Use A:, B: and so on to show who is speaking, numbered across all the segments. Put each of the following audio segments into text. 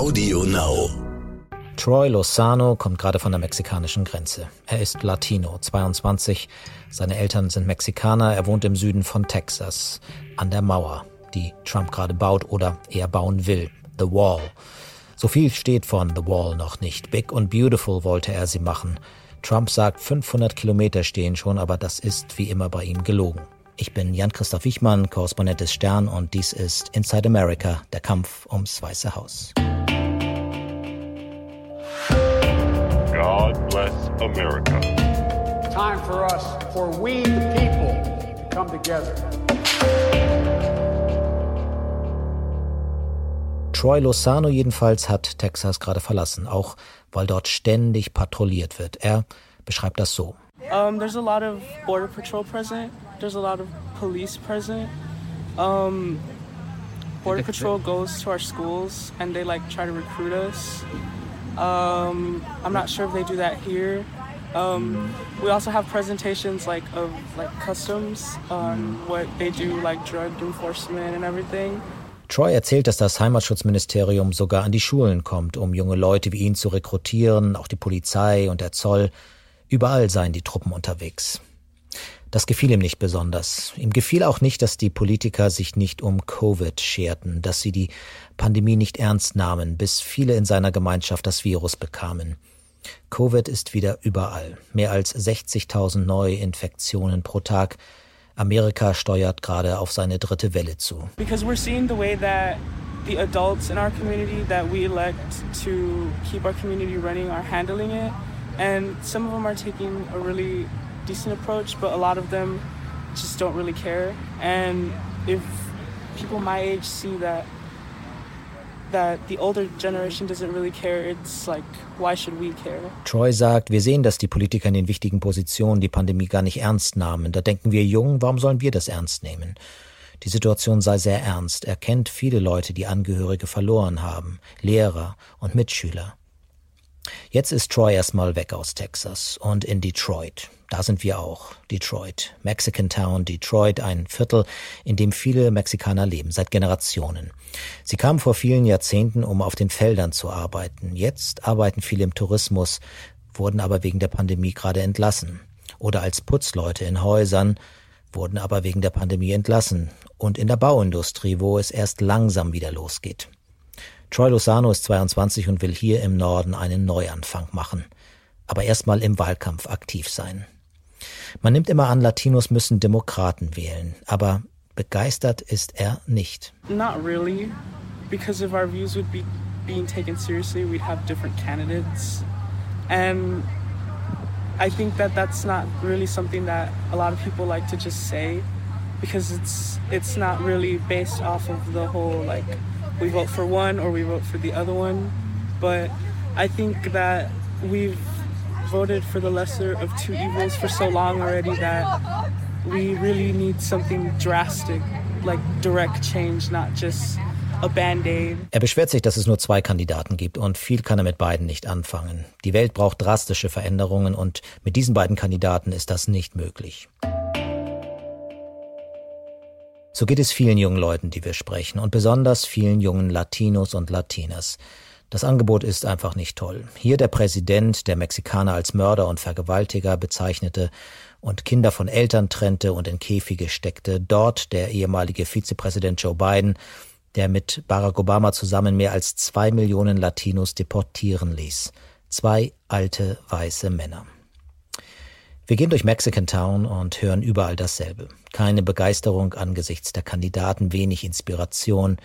A: Audio Now.
B: Troy Lozano kommt gerade von der mexikanischen Grenze. Er ist Latino, 22. Seine Eltern sind Mexikaner. Er wohnt im Süden von Texas, an der Mauer, die Trump gerade baut oder eher bauen will. The Wall. So viel steht von The Wall noch nicht. Big und Beautiful wollte er sie machen. Trump sagt, 500 Kilometer stehen schon, aber das ist wie immer bei ihm gelogen. Ich bin Jan-Christoph Wichmann, Korrespondent des Stern und dies ist Inside America, der Kampf ums Weiße Haus.
C: America.
D: Time for us, for we the people, to come together.
B: Troy Lozano jedenfalls hat Texas gerade verlassen, auch weil dort ständig patrouilliert wird. Er beschreibt das so.
E: Um, there's a lot of border patrol present. There's a lot of police present. Um, border patrol goes to our schools and they like try to recruit us. Um, I'm not sure if they do that here. Um, we also have presentations like of like customs on what they do, like drug enforcement and everything.
B: Troy erzählt, dass das Heimatschutzministerium sogar an die Schulen kommt, um junge Leute wie ihn zu rekrutieren, auch die Polizei und der Zoll. Überall seien die Truppen unterwegs. Das gefiel ihm nicht besonders. Ihm gefiel auch nicht, dass die Politiker sich nicht um Covid scherten, dass sie die Pandemie nicht ernst nahmen, bis viele in seiner Gemeinschaft das Virus bekamen. Covid ist wieder überall. Mehr als 60.000 Neuinfektionen pro Tag. Amerika steuert gerade auf seine dritte Welle zu.
E: Because we're seeing the way that the adults in our community that we elect to keep our community running are handling it. And some of them are taking a really decent approach, but a lot of them just don't really care. And if people my age see that that the older generation doesn't really care, it's like, why should we care?
B: Troy sagt, wir sehen, dass die Politiker in den wichtigen Positionen die Pandemie gar nicht ernst nahmen. Da denken wir jung, warum sollen wir das ernst nehmen? Die Situation sei sehr ernst. Er kennt viele Leute, die Angehörige verloren haben, Lehrer und Mitschüler. Jetzt ist Troy erstmal weg aus Texas und in Detroit. Da sind wir auch. Detroit. Mexican Town, Detroit, ein Viertel, in dem viele Mexikaner leben, seit Generationen. Sie kamen vor vielen Jahrzehnten, um auf den Feldern zu arbeiten. Jetzt arbeiten viele im Tourismus, wurden aber wegen der Pandemie gerade entlassen. Oder als Putzleute in Häusern, wurden aber wegen der Pandemie entlassen. Und in der Bauindustrie, wo es erst langsam wieder losgeht. Troy Lozano ist 22 und will hier im Norden einen Neuanfang machen. Aber erstmal im Wahlkampf aktiv sein. Man nimmt immer an, Latinos müssen Demokraten wählen, aber begeistert ist er nicht.
E: Not really, because if our views would be being taken seriously, we'd have different candidates. And I think that that's not really something that a lot of people like to just say because it's it's not really based off of the whole like we vote for one or we vote for the other one. But I think that we've voted for the lesser of two evils for so long already that we really need something drastic, like direct change, not just.
B: Er beschwert sich, dass es nur zwei Kandidaten gibt und viel kann er mit beiden nicht anfangen. Die Welt braucht drastische Veränderungen und mit diesen beiden Kandidaten ist das nicht möglich. So geht es vielen jungen Leuten, die wir sprechen und besonders vielen jungen Latinos und Latinas. Das Angebot ist einfach nicht toll. Hier der Präsident, der Mexikaner als Mörder und Vergewaltiger bezeichnete und Kinder von Eltern trennte und in Käfige steckte. Dort der ehemalige Vizepräsident Joe Biden, der mit Barack Obama zusammen mehr als zwei Millionen Latinos deportieren ließ. Zwei alte weiße Männer. Wir gehen durch Mexican Town und hören überall dasselbe. Keine Begeisterung angesichts der Kandidaten, wenig Inspiration.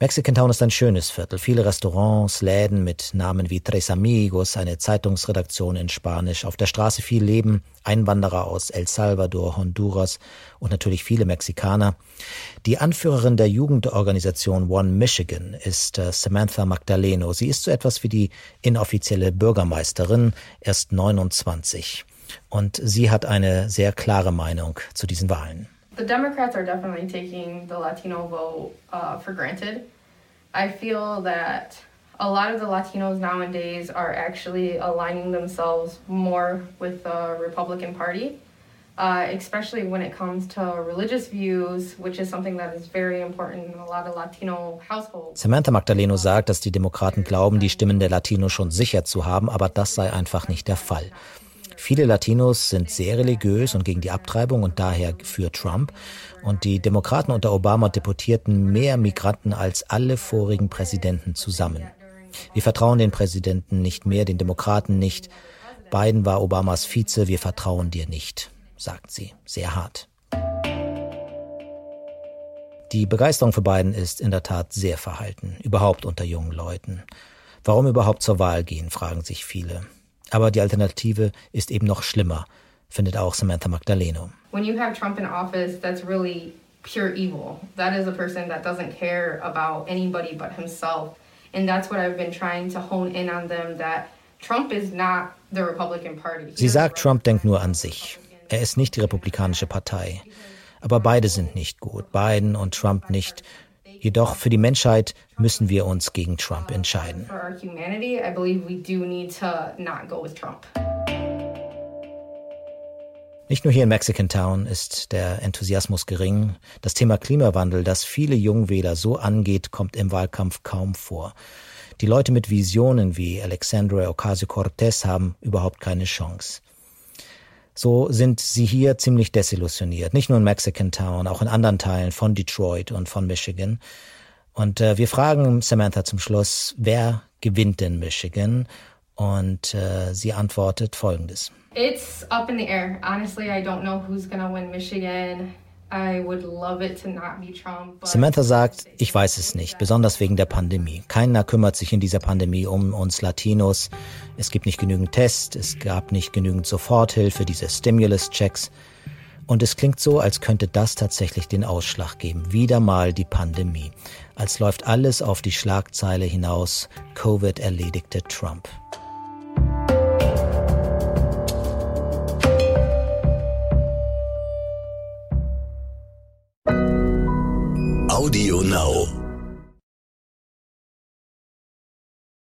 B: Mexican Town ist ein schönes Viertel. Viele Restaurants, Läden mit Namen wie Tres Amigos, eine Zeitungsredaktion in Spanisch. Auf der Straße viel Leben, Einwanderer aus El Salvador, Honduras und natürlich viele Mexikaner. Die Anführerin der Jugendorganisation One Michigan ist äh, Samantha Magdaleno. Sie ist so etwas wie die inoffizielle Bürgermeisterin, erst 29. Und sie hat eine sehr klare Meinung zu diesen Wahlen.
F: The Democrats are definitely taking the Latino vote uh, for granted. I feel that a lot of the Latinos nowadays are actually aligning themselves more with the Republican Party. uh, especially when it comes to religious views, which is something that is very important in a lot of Latino households.
B: Samantha Magdaleno sagt, dass die Demokraten glauben, die Stimmen der Latinos schon sicher zu haben, aber das sei einfach nicht der Fall. Viele Latinos sind sehr religiös und gegen die Abtreibung und daher für Trump. Und die Demokraten unter Obama deportierten mehr Migranten als alle vorigen Präsidenten zusammen. Wir vertrauen den Präsidenten nicht mehr, den Demokraten nicht. Biden war Obamas Vize, wir vertrauen dir nicht, sagt sie, sehr hart. Die Begeisterung für Biden ist in der Tat sehr verhalten, überhaupt unter jungen Leuten. Warum überhaupt zur Wahl gehen, fragen sich viele. Aber die Alternative ist eben noch schlimmer, findet auch Samantha Magdaleno.
F: When you have Trump in office, that's really pure evil. That is a person that doesn't care about anybody but himself. And that's what I've been trying to hone in on them that Trump is not the Republican Party.
B: Sie sagt, Trump denkt nur an sich. Er ist nicht die Republikanische Partei. Aber beide sind nicht gut, Biden und Trump nicht. Jedoch für die Menschheit müssen wir uns gegen Trump entscheiden. Nicht nur hier in Mexican Town ist der Enthusiasmus gering. Das Thema Klimawandel, das viele Jungwähler so angeht, kommt im Wahlkampf kaum vor. Die Leute mit Visionen wie Alexandria Ocasio-Cortez haben überhaupt keine Chance. So sind sie hier ziemlich desillusioniert. Nicht nur in Mexican Town, auch in anderen Teilen von Detroit und von Michigan. Und äh, wir fragen Samantha zum Schluss, wer gewinnt denn Michigan? Und äh, sie antwortet folgendes.
F: It's up in the air. Honestly, I don't know who's gonna win Michigan.
B: Samantha sagt, ich weiß es nicht, besonders wegen der Pandemie. Keiner kümmert sich in dieser Pandemie um uns Latinos. Es gibt nicht genügend Tests, es gab nicht genügend Soforthilfe, diese Stimulus-Checks. Und es klingt so, als könnte das tatsächlich den Ausschlag geben. Wieder mal die Pandemie. Als läuft alles auf die Schlagzeile hinaus. Covid erledigte Trump.
A: Audio Now.